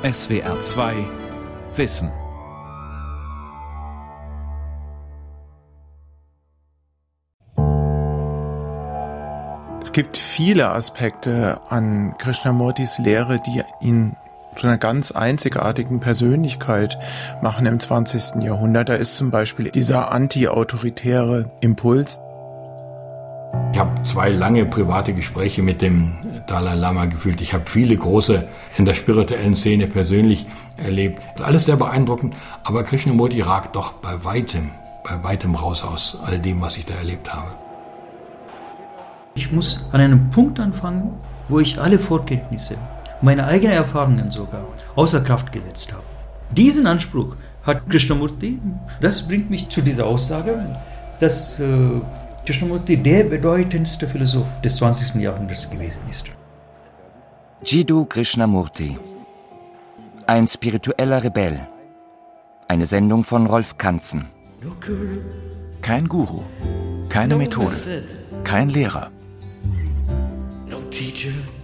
SWR 2 Wissen. Es gibt viele Aspekte an Krishnamurtis Lehre, die ihn zu einer ganz einzigartigen Persönlichkeit machen im 20. Jahrhundert. Da ist zum Beispiel dieser anti-autoritäre Impuls. Ich habe zwei lange private Gespräche mit dem Dalai Lama gefühlt. Ich habe viele große in der spirituellen Szene persönlich erlebt. Alles sehr beeindruckend, aber Krishnamurti ragt doch bei weitem, bei weitem raus aus all dem, was ich da erlebt habe. Ich muss an einem Punkt anfangen, wo ich alle Vorkenntnisse, meine eigenen Erfahrungen sogar, außer Kraft gesetzt habe. Diesen Anspruch hat Krishnamurti. Das bringt mich zu dieser Aussage, dass äh, Krishnamurti der bedeutendste Philosoph des 20. Jahrhunderts gewesen ist. Jiddu Krishnamurti. Ein spiritueller Rebell. Eine Sendung von Rolf Kanzen. Kein Guru, keine Methode, kein Lehrer.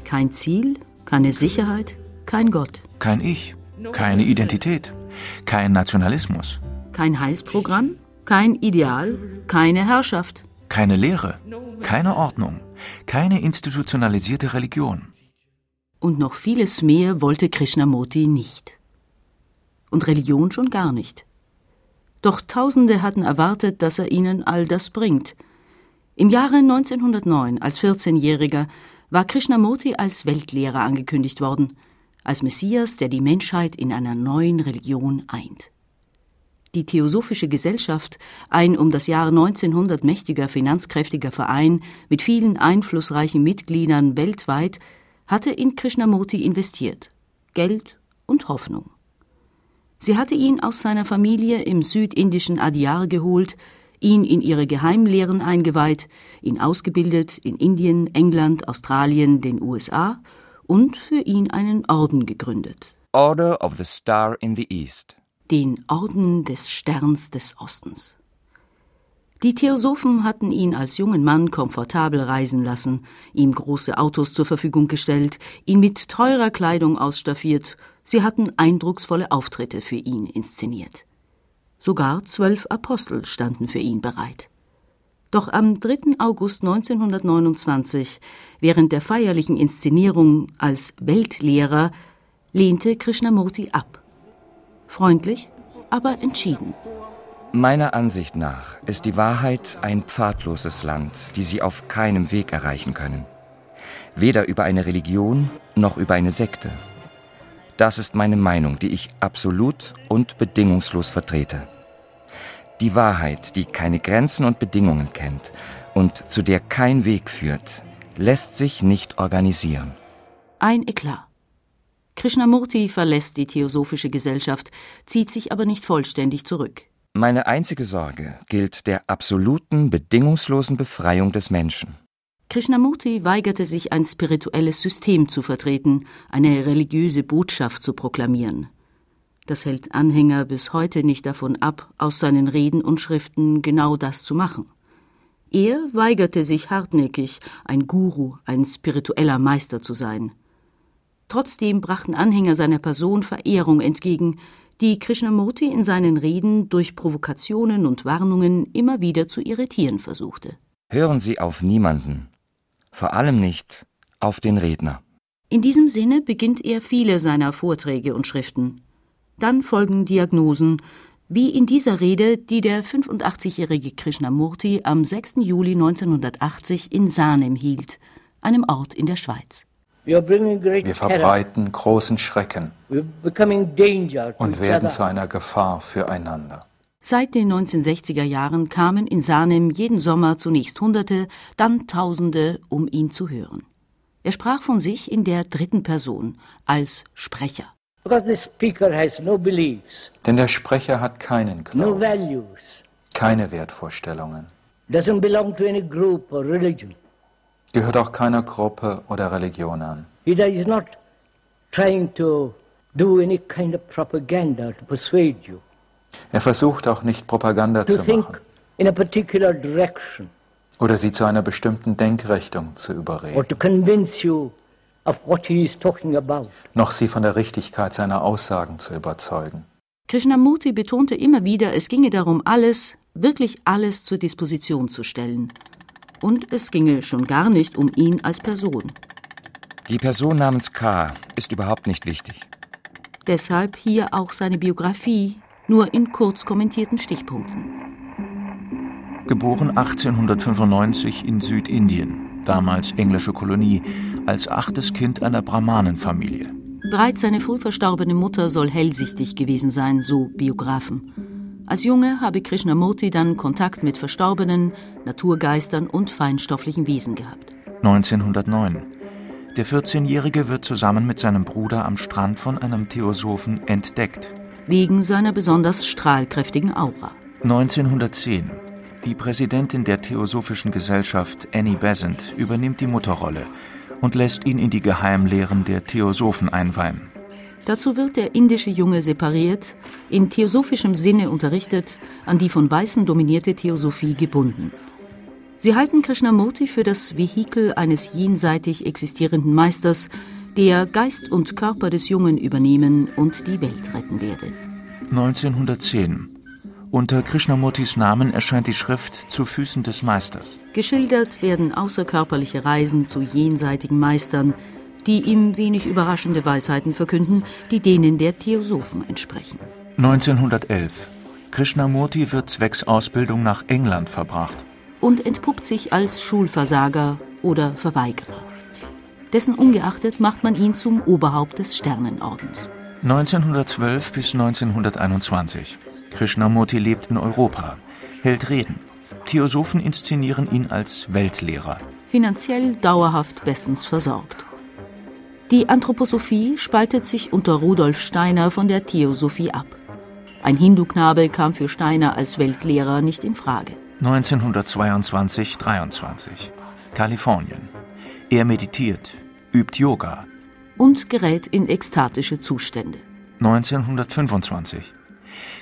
Kein Ziel, keine Sicherheit, kein Gott. Kein Ich, keine Identität, kein Nationalismus. Kein Heilsprogramm, kein Ideal, keine Herrschaft. Keine Lehre, keine Ordnung, keine institutionalisierte Religion. Und noch vieles mehr wollte Krishnamurti nicht. Und Religion schon gar nicht. Doch Tausende hatten erwartet, dass er ihnen all das bringt. Im Jahre 1909, als 14-Jähriger, war Krishnamurti als Weltlehrer angekündigt worden, als Messias, der die Menschheit in einer neuen Religion eint. Die Theosophische Gesellschaft, ein um das Jahr 1900 mächtiger, finanzkräftiger Verein mit vielen einflussreichen Mitgliedern weltweit, hatte in Krishnamurti investiert. Geld und Hoffnung. Sie hatte ihn aus seiner Familie im südindischen Adyar geholt, ihn in ihre Geheimlehren eingeweiht, ihn ausgebildet in Indien, England, Australien, den USA und für ihn einen Orden gegründet. Order of the Star in the East den Orden des Sterns des Ostens. Die Theosophen hatten ihn als jungen Mann komfortabel reisen lassen, ihm große Autos zur Verfügung gestellt, ihn mit teurer Kleidung ausstaffiert, sie hatten eindrucksvolle Auftritte für ihn inszeniert. Sogar zwölf Apostel standen für ihn bereit. Doch am 3. August 1929, während der feierlichen Inszenierung als Weltlehrer, lehnte Krishnamurti ab freundlich, aber entschieden. Meiner Ansicht nach ist die Wahrheit ein pfadloses Land, die Sie auf keinem Weg erreichen können. Weder über eine Religion noch über eine Sekte. Das ist meine Meinung, die ich absolut und bedingungslos vertrete. Die Wahrheit, die keine Grenzen und Bedingungen kennt und zu der kein Weg führt, lässt sich nicht organisieren. Ein Eklat. Krishnamurti verlässt die Theosophische Gesellschaft, zieht sich aber nicht vollständig zurück. Meine einzige Sorge gilt der absoluten, bedingungslosen Befreiung des Menschen. Krishnamurti weigerte sich, ein spirituelles System zu vertreten, eine religiöse Botschaft zu proklamieren. Das hält Anhänger bis heute nicht davon ab, aus seinen Reden und Schriften genau das zu machen. Er weigerte sich hartnäckig, ein Guru, ein spiritueller Meister zu sein. Trotzdem brachten Anhänger seiner Person Verehrung entgegen, die Krishnamurti in seinen Reden durch Provokationen und Warnungen immer wieder zu irritieren versuchte. Hören Sie auf niemanden, vor allem nicht auf den Redner. In diesem Sinne beginnt er viele seiner Vorträge und Schriften. Dann folgen Diagnosen, wie in dieser Rede, die der 85-jährige Krishnamurti am 6. Juli 1980 in Sanem hielt, einem Ort in der Schweiz. Wir verbreiten großen Schrecken und werden zu einer Gefahr füreinander. Seit den 1960er Jahren kamen in Sanem jeden Sommer zunächst Hunderte, dann Tausende, um ihn zu hören. Er sprach von sich in der dritten Person als Sprecher. Denn der Sprecher hat keinen Glauben, keine Wertvorstellungen gehört auch keiner Gruppe oder Religion an. He is not trying to do any kind of propaganda to persuade you. Er versucht auch nicht Propaganda zu machen. In a particular direction. Oder sie zu einer bestimmten Denkrichtung zu überreden. Or to convince you noch sie von der Richtigkeit seiner Aussagen zu überzeugen. Krishnamurti betonte immer wieder, es ginge darum, alles, wirklich alles zur Disposition zu stellen. Und es ginge schon gar nicht um ihn als Person. Die Person namens K. ist überhaupt nicht wichtig. Deshalb hier auch seine Biografie, nur in kurz kommentierten Stichpunkten. Geboren 1895 in Südindien, damals englische Kolonie, als achtes Kind einer Brahmanenfamilie. Bereits seine früh verstorbene Mutter soll hellsichtig gewesen sein, so Biografen. Als Junge habe Krishnamurti dann Kontakt mit Verstorbenen, Naturgeistern und feinstofflichen Wesen gehabt. 1909. Der 14-Jährige wird zusammen mit seinem Bruder am Strand von einem Theosophen entdeckt. Wegen seiner besonders strahlkräftigen Aura. 1910. Die Präsidentin der Theosophischen Gesellschaft, Annie Besant, übernimmt die Mutterrolle und lässt ihn in die Geheimlehren der Theosophen einweihen. Dazu wird der indische Junge separiert, in theosophischem Sinne unterrichtet, an die von Weißen dominierte Theosophie gebunden. Sie halten Krishnamurti für das Vehikel eines jenseitig existierenden Meisters, der Geist und Körper des Jungen übernehmen und die Welt retten werde. 1910. Unter Krishnamurtis Namen erscheint die Schrift Zu Füßen des Meisters. Geschildert werden außerkörperliche Reisen zu jenseitigen Meistern, die ihm wenig überraschende Weisheiten verkünden, die denen der Theosophen entsprechen. 1911. Krishnamurti wird zwecks Ausbildung nach England verbracht. Und entpuppt sich als Schulversager oder Verweigerer. Dessen ungeachtet macht man ihn zum Oberhaupt des Sternenordens. 1912 bis 1921. Krishnamurti lebt in Europa, hält Reden. Theosophen inszenieren ihn als Weltlehrer. Finanziell dauerhaft bestens versorgt. Die Anthroposophie spaltet sich unter Rudolf Steiner von der Theosophie ab. Ein Hindu-Knabe kam für Steiner als Weltlehrer nicht in Frage. 1922-23 Kalifornien. Er meditiert, übt Yoga. Und gerät in ekstatische Zustände. 1925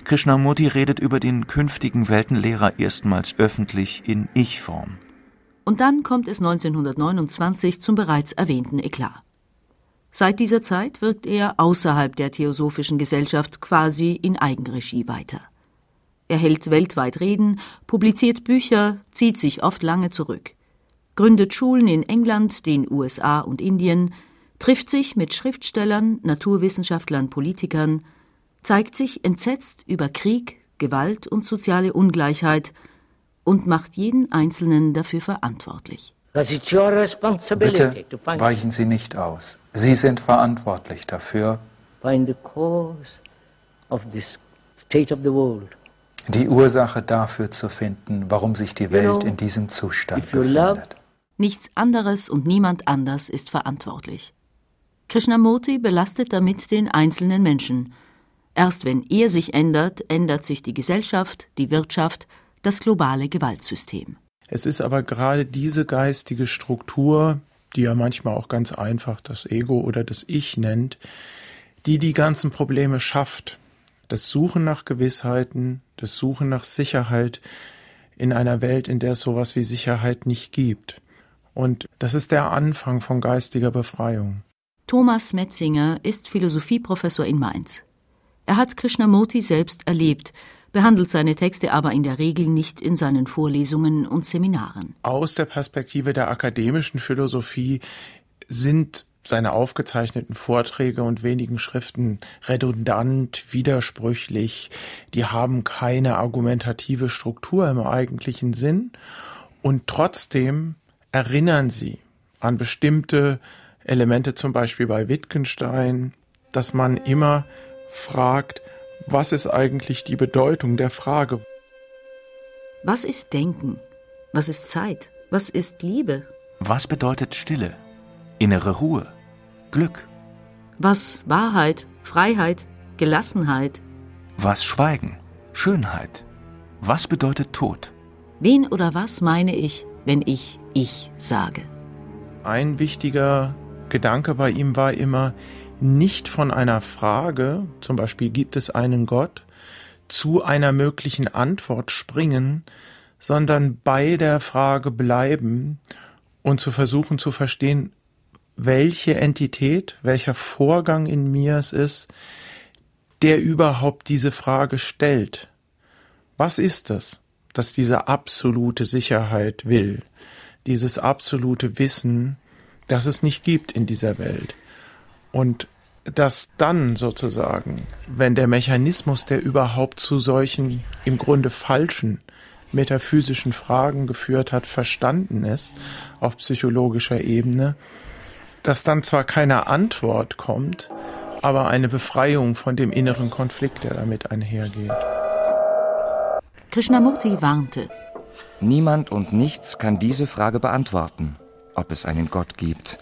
Krishnamurti redet über den künftigen Weltenlehrer erstmals öffentlich in Ich-Form. Und dann kommt es 1929 zum bereits erwähnten Eklat. Seit dieser Zeit wirkt er außerhalb der Theosophischen Gesellschaft quasi in Eigenregie weiter. Er hält weltweit Reden, publiziert Bücher, zieht sich oft lange zurück, gründet Schulen in England, den USA und Indien, trifft sich mit Schriftstellern, Naturwissenschaftlern, Politikern, zeigt sich entsetzt über Krieg, Gewalt und soziale Ungleichheit und macht jeden Einzelnen dafür verantwortlich. Bitte weichen Sie nicht aus. Sie sind verantwortlich dafür, die Ursache dafür zu finden, warum sich die Welt in diesem Zustand befindet. Nichts anderes und niemand anders ist verantwortlich. Krishnamurti belastet damit den einzelnen Menschen. Erst wenn er sich ändert, ändert sich die Gesellschaft, die Wirtschaft, das globale Gewaltsystem. Es ist aber gerade diese geistige Struktur, die er manchmal auch ganz einfach das Ego oder das Ich nennt, die die ganzen Probleme schafft. Das Suchen nach Gewissheiten, das Suchen nach Sicherheit in einer Welt, in der es sowas wie Sicherheit nicht gibt. Und das ist der Anfang von geistiger Befreiung. Thomas Metzinger ist Philosophieprofessor in Mainz. Er hat Krishnamurti selbst erlebt, behandelt seine Texte aber in der Regel nicht in seinen Vorlesungen und Seminaren. Aus der Perspektive der akademischen Philosophie sind seine aufgezeichneten Vorträge und wenigen Schriften redundant, widersprüchlich, die haben keine argumentative Struktur im eigentlichen Sinn und trotzdem erinnern sie an bestimmte Elemente, zum Beispiel bei Wittgenstein, dass man immer fragt, was ist eigentlich die Bedeutung der Frage? Was ist Denken? Was ist Zeit? Was ist Liebe? Was bedeutet Stille? Innere Ruhe? Glück? Was Wahrheit, Freiheit, Gelassenheit? Was Schweigen? Schönheit? Was bedeutet Tod? Wen oder was meine ich, wenn ich ich sage? Ein wichtiger Gedanke bei ihm war immer, nicht von einer Frage, zum Beispiel gibt es einen Gott, zu einer möglichen Antwort springen, sondern bei der Frage bleiben und zu versuchen zu verstehen, welche Entität, welcher Vorgang in mir es ist, der überhaupt diese Frage stellt. Was ist es, das diese absolute Sicherheit will, dieses absolute Wissen, das es nicht gibt in dieser Welt? Und dass dann sozusagen, wenn der Mechanismus, der überhaupt zu solchen im Grunde falschen metaphysischen Fragen geführt hat, verstanden ist auf psychologischer Ebene, dass dann zwar keine Antwort kommt, aber eine Befreiung von dem inneren Konflikt, der damit einhergeht. Krishnamurti warnte. Niemand und nichts kann diese Frage beantworten, ob es einen Gott gibt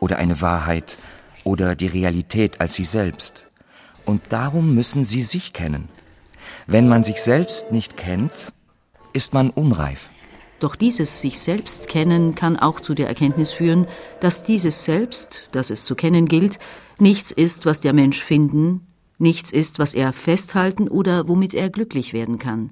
oder eine Wahrheit oder die Realität als sie selbst. Und darum müssen sie sich kennen. Wenn man sich selbst nicht kennt, ist man unreif. Doch dieses sich selbst kennen kann auch zu der Erkenntnis führen, dass dieses Selbst, das es zu kennen gilt, nichts ist, was der Mensch finden, nichts ist, was er festhalten oder womit er glücklich werden kann.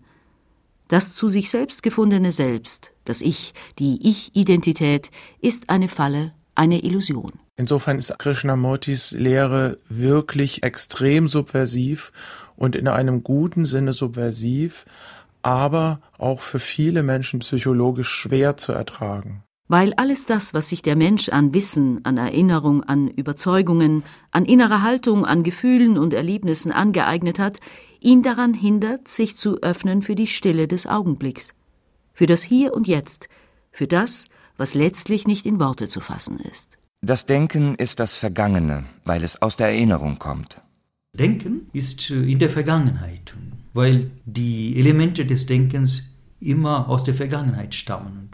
Das zu sich selbst gefundene Selbst, das Ich, die Ich-Identität, ist eine Falle, eine Illusion. Insofern ist Krishnamurtis Lehre wirklich extrem subversiv und in einem guten Sinne subversiv, aber auch für viele Menschen psychologisch schwer zu ertragen. Weil alles das, was sich der Mensch an Wissen, an Erinnerung, an Überzeugungen, an innerer Haltung, an Gefühlen und Erlebnissen angeeignet hat, ihn daran hindert, sich zu öffnen für die Stille des Augenblicks, für das Hier und Jetzt, für das, was letztlich nicht in Worte zu fassen ist. Das Denken ist das Vergangene, weil es aus der Erinnerung kommt. Denken ist äh, in der Vergangenheit weil die Elemente des Denkens immer aus der Vergangenheit stammen.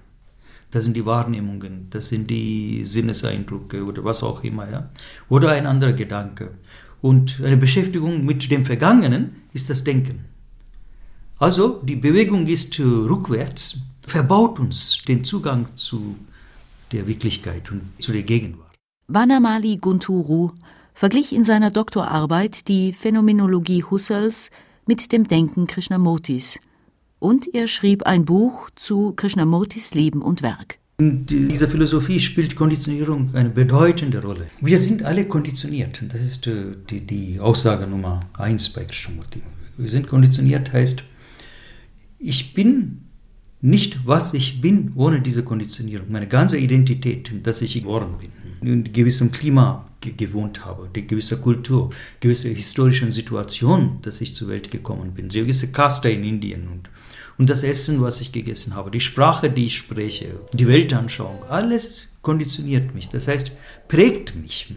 Das sind die Wahrnehmungen, das sind die Sinneseindrücke oder was auch immer, ja. Oder ein anderer Gedanke. Und eine Beschäftigung mit dem Vergangenen ist das Denken. Also die Bewegung ist rückwärts, verbaut uns den Zugang zu der Wirklichkeit und zu der Gegenwart. Vanamali Gunturu verglich in seiner Doktorarbeit die Phänomenologie Husserls mit dem Denken Krishnamurtis. Und er schrieb ein Buch zu Krishnamurtis Leben und Werk. In dieser Philosophie spielt Konditionierung eine bedeutende Rolle. Wir sind alle konditioniert. Das ist äh, die, die Aussage Nummer eins bei Krishnamurti. Wir sind konditioniert heißt, ich bin nicht, was ich bin, ohne diese Konditionierung. Meine ganze Identität, dass ich geworden bin. In gewissem Klima gewohnt habe, die gewisse Kultur, gewisse historischen Situation, dass ich zur Welt gekommen bin, gewisse Kaste in Indien und, und das Essen, was ich gegessen habe, die Sprache, die ich spreche, die Weltanschauung, alles konditioniert mich, das heißt, prägt mich.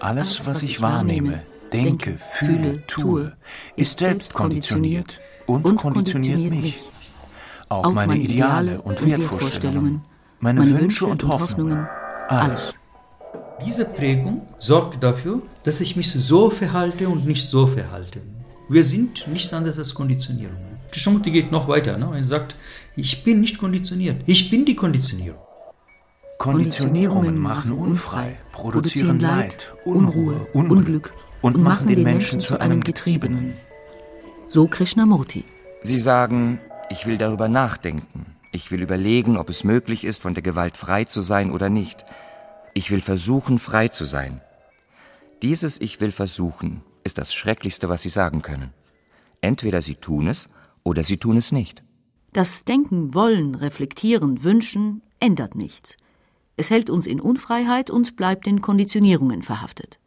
Alles, was ich wahrnehme, denke, fühle, tue, ist selbst konditioniert und, und konditioniert mich. Auch meine Ideale und Wertvorstellungen, meine Wünsche und Hoffnungen, alles. Diese Prägung sorgt dafür, dass ich mich so verhalte und nicht so verhalte. Wir sind nichts anderes als Konditionierung. Krishnamurti geht noch weiter. Ne? Er sagt, ich bin nicht konditioniert, ich bin die Konditionierung. Konditionierungen machen unfrei, produzieren Leid, Unruhe, Unglück und machen den Menschen zu einem Getriebenen. So Krishnamurti. Sie sagen, ich will darüber nachdenken. Ich will überlegen, ob es möglich ist, von der Gewalt frei zu sein oder nicht. Ich will versuchen, frei zu sein. Dieses Ich will versuchen ist das Schrecklichste, was Sie sagen können. Entweder Sie tun es oder Sie tun es nicht. Das Denken, Wollen, Reflektieren, Wünschen ändert nichts. Es hält uns in Unfreiheit und bleibt in Konditionierungen verhaftet.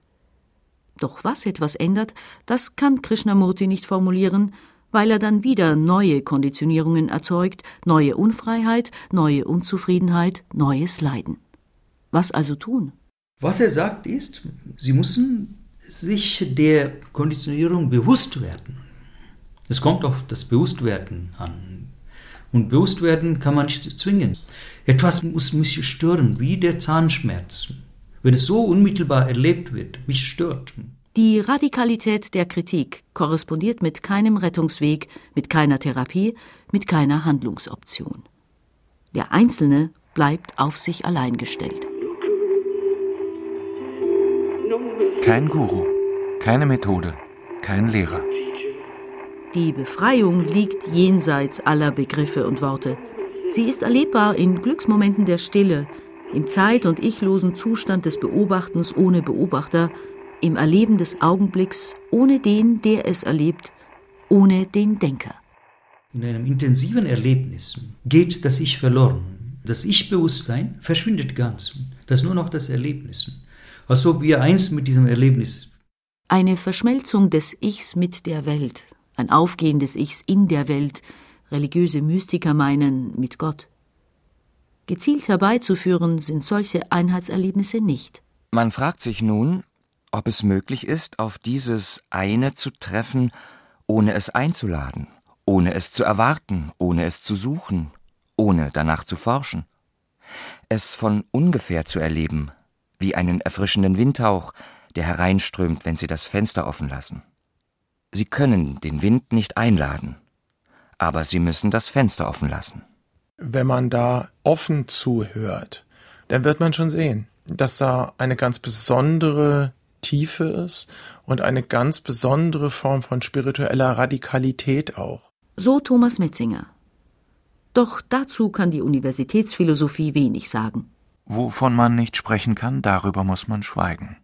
Doch was etwas ändert, das kann Krishnamurti nicht formulieren, weil er dann wieder neue Konditionierungen erzeugt, neue Unfreiheit, neue Unzufriedenheit, neues Leiden. Was also tun? Was er sagt ist, sie müssen sich der Konditionierung bewusst werden. Es kommt auf das Bewusstwerden an. Und Bewusstwerden kann man nicht zwingen. Etwas muss mich stören, wie der Zahnschmerz. Wenn es so unmittelbar erlebt wird, mich stört. Die Radikalität der Kritik korrespondiert mit keinem Rettungsweg, mit keiner Therapie, mit keiner Handlungsoption. Der Einzelne bleibt auf sich allein gestellt. Kein Guru, keine Methode, kein Lehrer. Die Befreiung liegt jenseits aller Begriffe und Worte. Sie ist erlebbar in Glücksmomenten der Stille, im zeit- und ichlosen Zustand des Beobachtens ohne Beobachter, im Erleben des Augenblicks ohne den, der es erlebt, ohne den Denker. In einem intensiven Erlebnis geht das Ich verloren. Das Ich-Bewusstsein verschwindet ganz. Das nur noch das Erlebnis. Als ob wir eins mit diesem Erlebnis. Eine Verschmelzung des Ichs mit der Welt, ein Aufgehen des Ichs in der Welt, religiöse Mystiker meinen mit Gott. Gezielt herbeizuführen sind solche Einheitserlebnisse nicht. Man fragt sich nun, ob es möglich ist, auf dieses eine zu treffen, ohne es einzuladen, ohne es zu erwarten, ohne es zu suchen, ohne danach zu forschen. Es von ungefähr zu erleben, wie einen erfrischenden Windhauch, der hereinströmt, wenn Sie das Fenster offen lassen. Sie können den Wind nicht einladen, aber Sie müssen das Fenster offen lassen. Wenn man da offen zuhört, dann wird man schon sehen, dass da eine ganz besondere Tiefe ist und eine ganz besondere Form von spiritueller Radikalität auch. So Thomas Metzinger. Doch dazu kann die Universitätsphilosophie wenig sagen. Wovon man nicht sprechen kann, darüber muss man schweigen.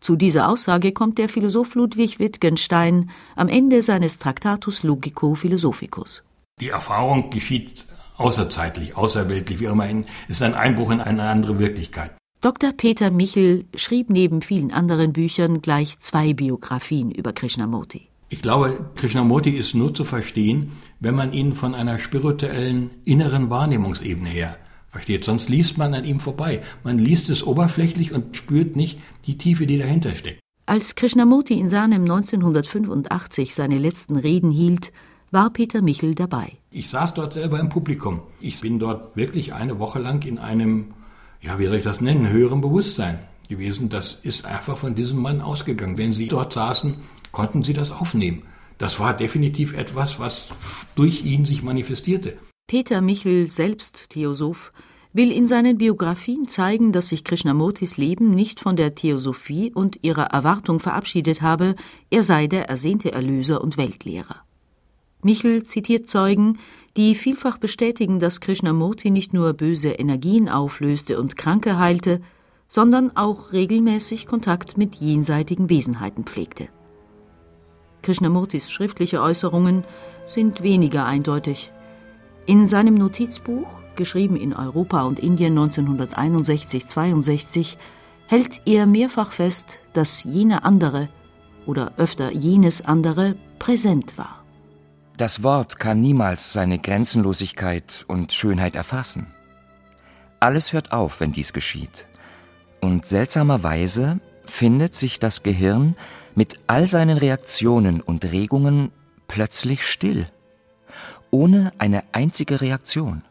Zu dieser Aussage kommt der Philosoph Ludwig Wittgenstein am Ende seines Traktatus Logico Philosophicus. Die Erfahrung geschieht außerzeitlich, außerweltlich, wie auch immer, ist ein Einbruch in eine andere Wirklichkeit. Dr. Peter Michel schrieb neben vielen anderen Büchern gleich zwei Biografien über Krishnamurti. Ich glaube, Krishnamurti ist nur zu verstehen, wenn man ihn von einer spirituellen inneren Wahrnehmungsebene her versteht. Sonst liest man an ihm vorbei. Man liest es oberflächlich und spürt nicht die Tiefe, die dahinter steckt. Als Krishnamurti in Sanem 1985 seine letzten Reden hielt, war Peter Michel dabei. Ich saß dort selber im Publikum. Ich bin dort wirklich eine Woche lang in einem ja, wie soll ich das nennen, höherem Bewusstsein gewesen. Das ist einfach von diesem Mann ausgegangen. Wenn Sie dort saßen, konnten Sie das aufnehmen. Das war definitiv etwas, was durch ihn sich manifestierte. Peter Michel, selbst Theosoph, will in seinen Biografien zeigen, dass sich Krishnamurtis Leben nicht von der Theosophie und ihrer Erwartung verabschiedet habe, er sei der ersehnte Erlöser und Weltlehrer. Michel zitiert Zeugen, die vielfach bestätigen, dass Krishnamurti nicht nur böse Energien auflöste und Kranke heilte, sondern auch regelmäßig Kontakt mit jenseitigen Wesenheiten pflegte. Krishnamurtis schriftliche Äußerungen sind weniger eindeutig. In seinem Notizbuch, geschrieben in Europa und Indien 1961-62, hält er mehrfach fest, dass jener andere oder öfter jenes andere präsent war. Das Wort kann niemals seine Grenzenlosigkeit und Schönheit erfassen. Alles hört auf, wenn dies geschieht. Und seltsamerweise findet sich das Gehirn mit all seinen Reaktionen und Regungen plötzlich still, ohne eine einzige Reaktion.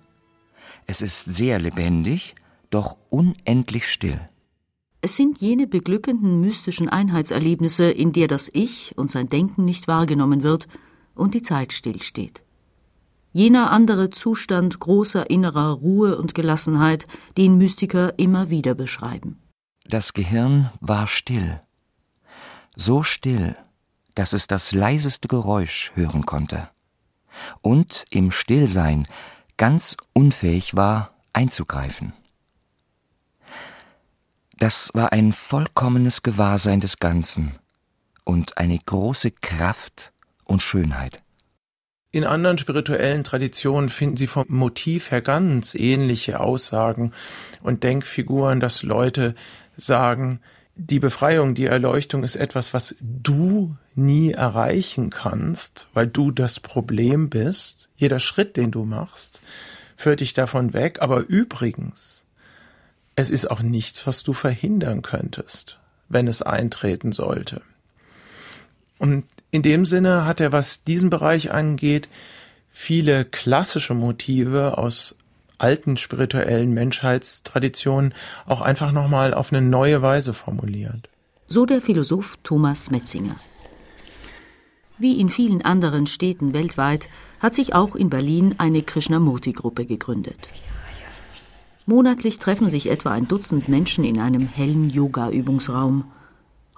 Es ist sehr lebendig, doch unendlich still. Es sind jene beglückenden mystischen Einheitserlebnisse, in der das Ich und sein Denken nicht wahrgenommen wird und die Zeit stillsteht. Jener andere Zustand großer innerer Ruhe und Gelassenheit, den Mystiker immer wieder beschreiben. Das Gehirn war still, so still, dass es das leiseste Geräusch hören konnte und im Stillsein ganz unfähig war, einzugreifen. Das war ein vollkommenes Gewahrsein des Ganzen und eine große Kraft und Schönheit. In anderen spirituellen Traditionen finden Sie vom Motiv her ganz ähnliche Aussagen und Denkfiguren, dass Leute sagen, die Befreiung, die Erleuchtung ist etwas, was du nie erreichen kannst, weil du das Problem bist. Jeder Schritt, den du machst, führt dich davon weg. Aber übrigens, es ist auch nichts, was du verhindern könntest, wenn es eintreten sollte. Und in dem Sinne hat er, was diesen Bereich angeht, viele klassische Motive aus alten spirituellen Menschheitstraditionen auch einfach nochmal auf eine neue Weise formuliert. So der Philosoph Thomas Metzinger. Wie in vielen anderen Städten weltweit hat sich auch in Berlin eine Krishnamurti-Gruppe gegründet. Monatlich treffen sich etwa ein Dutzend Menschen in einem hellen Yoga-Übungsraum.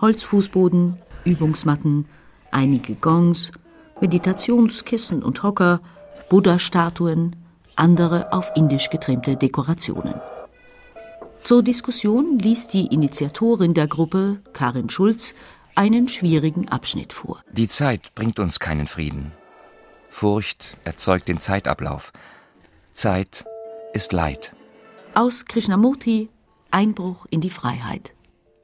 Holzfußboden, Übungsmatten, einige Gongs, Meditationskissen und Hocker, Buddha-Statuen, andere auf indisch getrimmte Dekorationen. Zur Diskussion ließ die Initiatorin der Gruppe, Karin Schulz, einen schwierigen Abschnitt vor. Die Zeit bringt uns keinen Frieden. Furcht erzeugt den Zeitablauf. Zeit ist Leid. Aus Krishnamurti Einbruch in die Freiheit.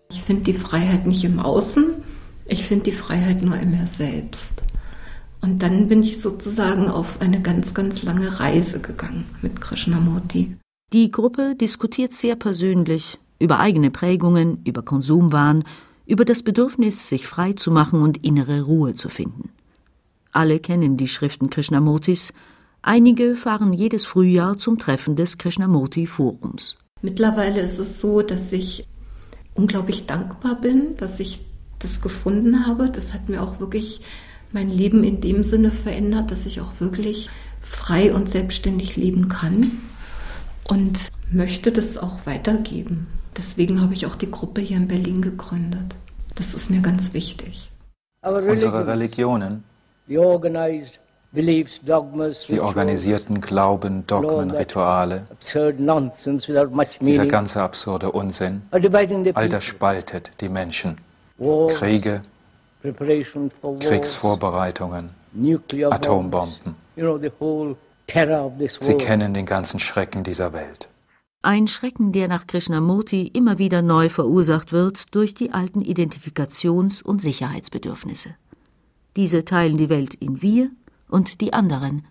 Ich finde die Freiheit nicht im Außen, ich finde die Freiheit nur in mir selbst. Und dann bin ich sozusagen auf eine ganz, ganz lange Reise gegangen mit Krishnamurti. Die Gruppe diskutiert sehr persönlich über eigene Prägungen, über Konsumwahn, über das Bedürfnis, sich frei zu machen und innere Ruhe zu finden. Alle kennen die Schriften Krishnamurtis, einige fahren jedes Frühjahr zum Treffen des Krishnamurti-Forums. Mittlerweile ist es so, dass ich unglaublich dankbar bin, dass ich das gefunden habe. Das hat mir auch wirklich mein Leben in dem Sinne verändert, dass ich auch wirklich frei und selbstständig leben kann und möchte das auch weitergeben. Deswegen habe ich auch die Gruppe hier in Berlin gegründet. Das ist mir ganz wichtig. Unsere Religionen, die organisierten Glauben, Dogmen, Rituale, dieser ganze absurde Unsinn, all das spaltet die Menschen. Kriege, Kriegsvorbereitungen, Atombomben. Sie kennen den ganzen Schrecken dieser Welt. Ein Schrecken, der nach Krishnamurti immer wieder neu verursacht wird durch die alten Identifikations- und Sicherheitsbedürfnisse. Diese teilen die Welt in wir und die anderen,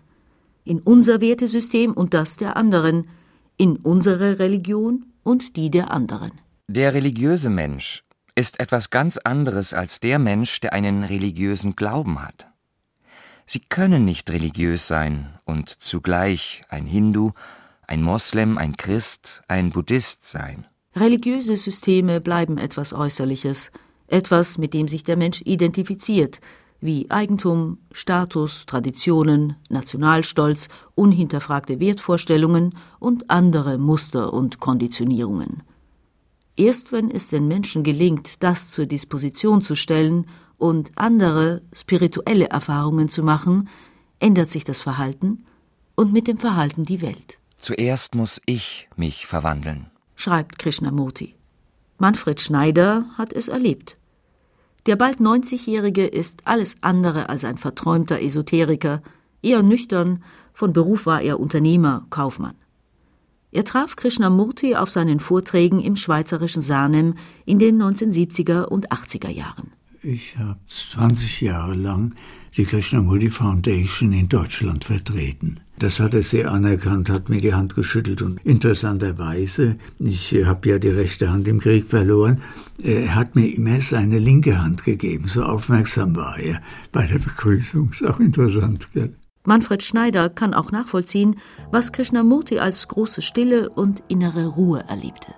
in unser Wertesystem und das der anderen, in unsere Religion und die der anderen. Der religiöse Mensch ist etwas ganz anderes als der Mensch, der einen religiösen Glauben hat. Sie können nicht religiös sein und zugleich ein Hindu, ein Moslem, ein Christ, ein Buddhist sein. Religiöse Systeme bleiben etwas Äußerliches, etwas, mit dem sich der Mensch identifiziert, wie Eigentum, Status, Traditionen, Nationalstolz, unhinterfragte Wertvorstellungen und andere Muster und Konditionierungen. Erst wenn es den Menschen gelingt, das zur Disposition zu stellen und andere spirituelle Erfahrungen zu machen, ändert sich das Verhalten und mit dem Verhalten die Welt. Zuerst muss ich mich verwandeln, schreibt Krishnamurti. Manfred Schneider hat es erlebt. Der bald 90-Jährige ist alles andere als ein verträumter Esoteriker, eher nüchtern, von Beruf war er Unternehmer, Kaufmann. Er traf Krishnamurti auf seinen Vorträgen im schweizerischen Sarnem in den 1970er und 80er Jahren. Ich habe 20 Jahre lang die Krishnamurti Foundation in Deutschland vertreten. Das hat er sehr anerkannt, hat mir die Hand geschüttelt und interessanterweise, ich habe ja die rechte Hand im Krieg verloren, er hat mir immer seine linke Hand gegeben, so aufmerksam war er bei der Begrüßung. Ist auch interessant, gell? Manfred Schneider kann auch nachvollziehen, was Krishnamurti als große Stille und innere Ruhe erlebte.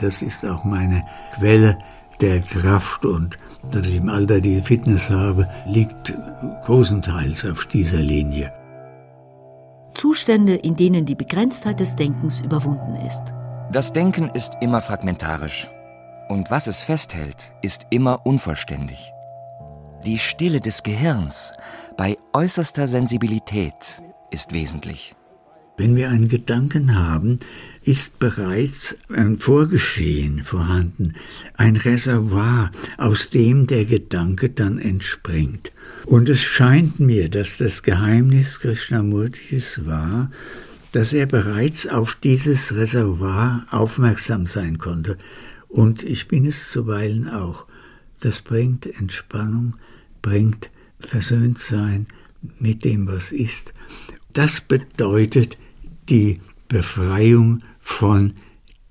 Das ist auch meine Quelle der Kraft und dass ich im Alter die Fitness habe, liegt großenteils auf dieser Linie. Zustände, in denen die Begrenztheit des Denkens überwunden ist. Das Denken ist immer fragmentarisch. Und was es festhält, ist immer unvollständig. Die Stille des Gehirns bei äußerster Sensibilität ist wesentlich. Wenn wir einen Gedanken haben, ist bereits ein Vorgeschehen vorhanden, ein Reservoir, aus dem der Gedanke dann entspringt. Und es scheint mir, dass das Geheimnis Krishnamurtis war, dass er bereits auf dieses Reservoir aufmerksam sein konnte. Und ich bin es zuweilen auch. Das bringt Entspannung, bringt Versöhntsein mit dem, was ist. Das bedeutet die Befreiung von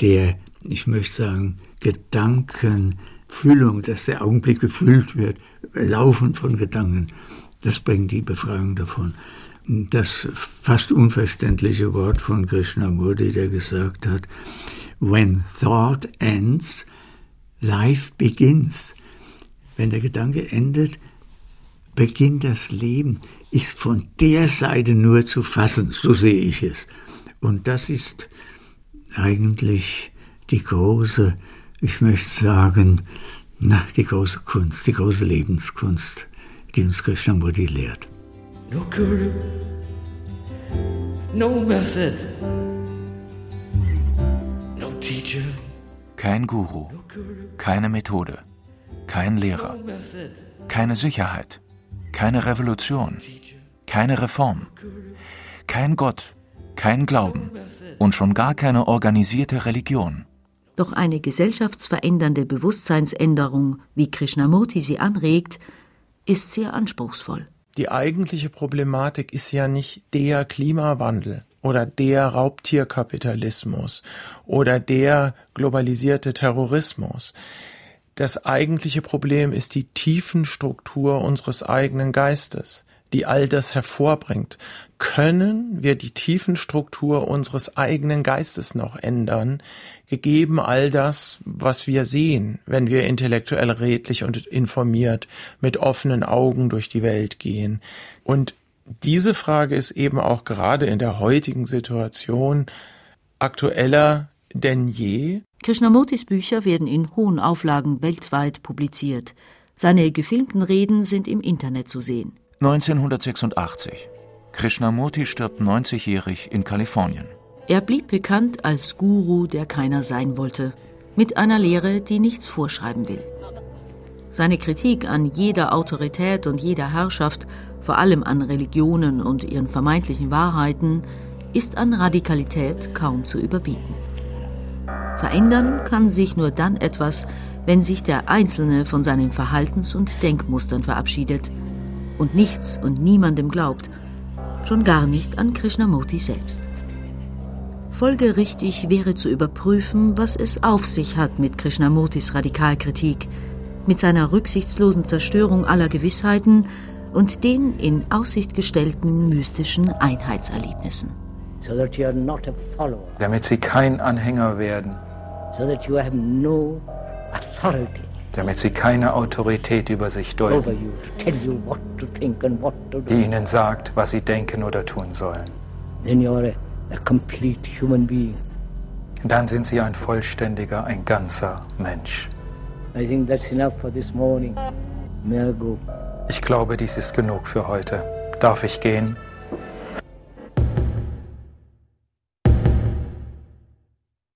der, ich möchte sagen, Gedankenfüllung, dass der Augenblick gefüllt wird, Laufen von Gedanken, das bringt die Befreiung davon. Das fast unverständliche Wort von Krishnamurti, der gesagt hat, When thought ends, life begins. Wenn der Gedanke endet, beginnt das Leben, ist von der Seite nur zu fassen, so sehe ich es. Und das ist eigentlich die große, ich möchte sagen, na, die große Kunst, die große Lebenskunst, die uns Krishnamurti lehrt. No guru, no method, no teacher, Kein Guru, keine Methode, kein Lehrer, keine Sicherheit, keine Revolution, keine Reform, kein Gott, kein Glauben und schon gar keine organisierte Religion. Doch eine gesellschaftsverändernde Bewusstseinsänderung, wie Krishnamurti sie anregt, ist sehr anspruchsvoll. Die eigentliche Problematik ist ja nicht der Klimawandel oder der Raubtierkapitalismus oder der globalisierte Terrorismus. Das eigentliche Problem ist die Tiefenstruktur unseres eigenen Geistes die all das hervorbringt. Können wir die Tiefenstruktur unseres eigenen Geistes noch ändern, gegeben all das, was wir sehen, wenn wir intellektuell redlich und informiert mit offenen Augen durch die Welt gehen? Und diese Frage ist eben auch gerade in der heutigen Situation aktueller denn je. Krishnamurtis Bücher werden in hohen Auflagen weltweit publiziert. Seine gefilmten Reden sind im Internet zu sehen. 1986. Krishnamurti stirbt 90-jährig in Kalifornien. Er blieb bekannt als Guru, der keiner sein wollte, mit einer Lehre, die nichts vorschreiben will. Seine Kritik an jeder Autorität und jeder Herrschaft, vor allem an Religionen und ihren vermeintlichen Wahrheiten, ist an Radikalität kaum zu überbieten. Verändern kann sich nur dann etwas, wenn sich der Einzelne von seinen Verhaltens- und Denkmustern verabschiedet – und nichts und niemandem glaubt, schon gar nicht an Krishnamurti selbst. Folgerichtig wäre zu überprüfen, was es auf sich hat mit Krishnamurtis Radikalkritik, mit seiner rücksichtslosen Zerstörung aller Gewissheiten und den in Aussicht gestellten mystischen Einheitserlebnissen. Damit sie kein Anhänger werden. So that you have no authority damit sie keine Autorität über sich dulden, die ihnen sagt, was sie denken oder tun sollen. Dann sind sie ein vollständiger, ein ganzer Mensch. Ich glaube, dies ist genug für heute. Darf ich gehen?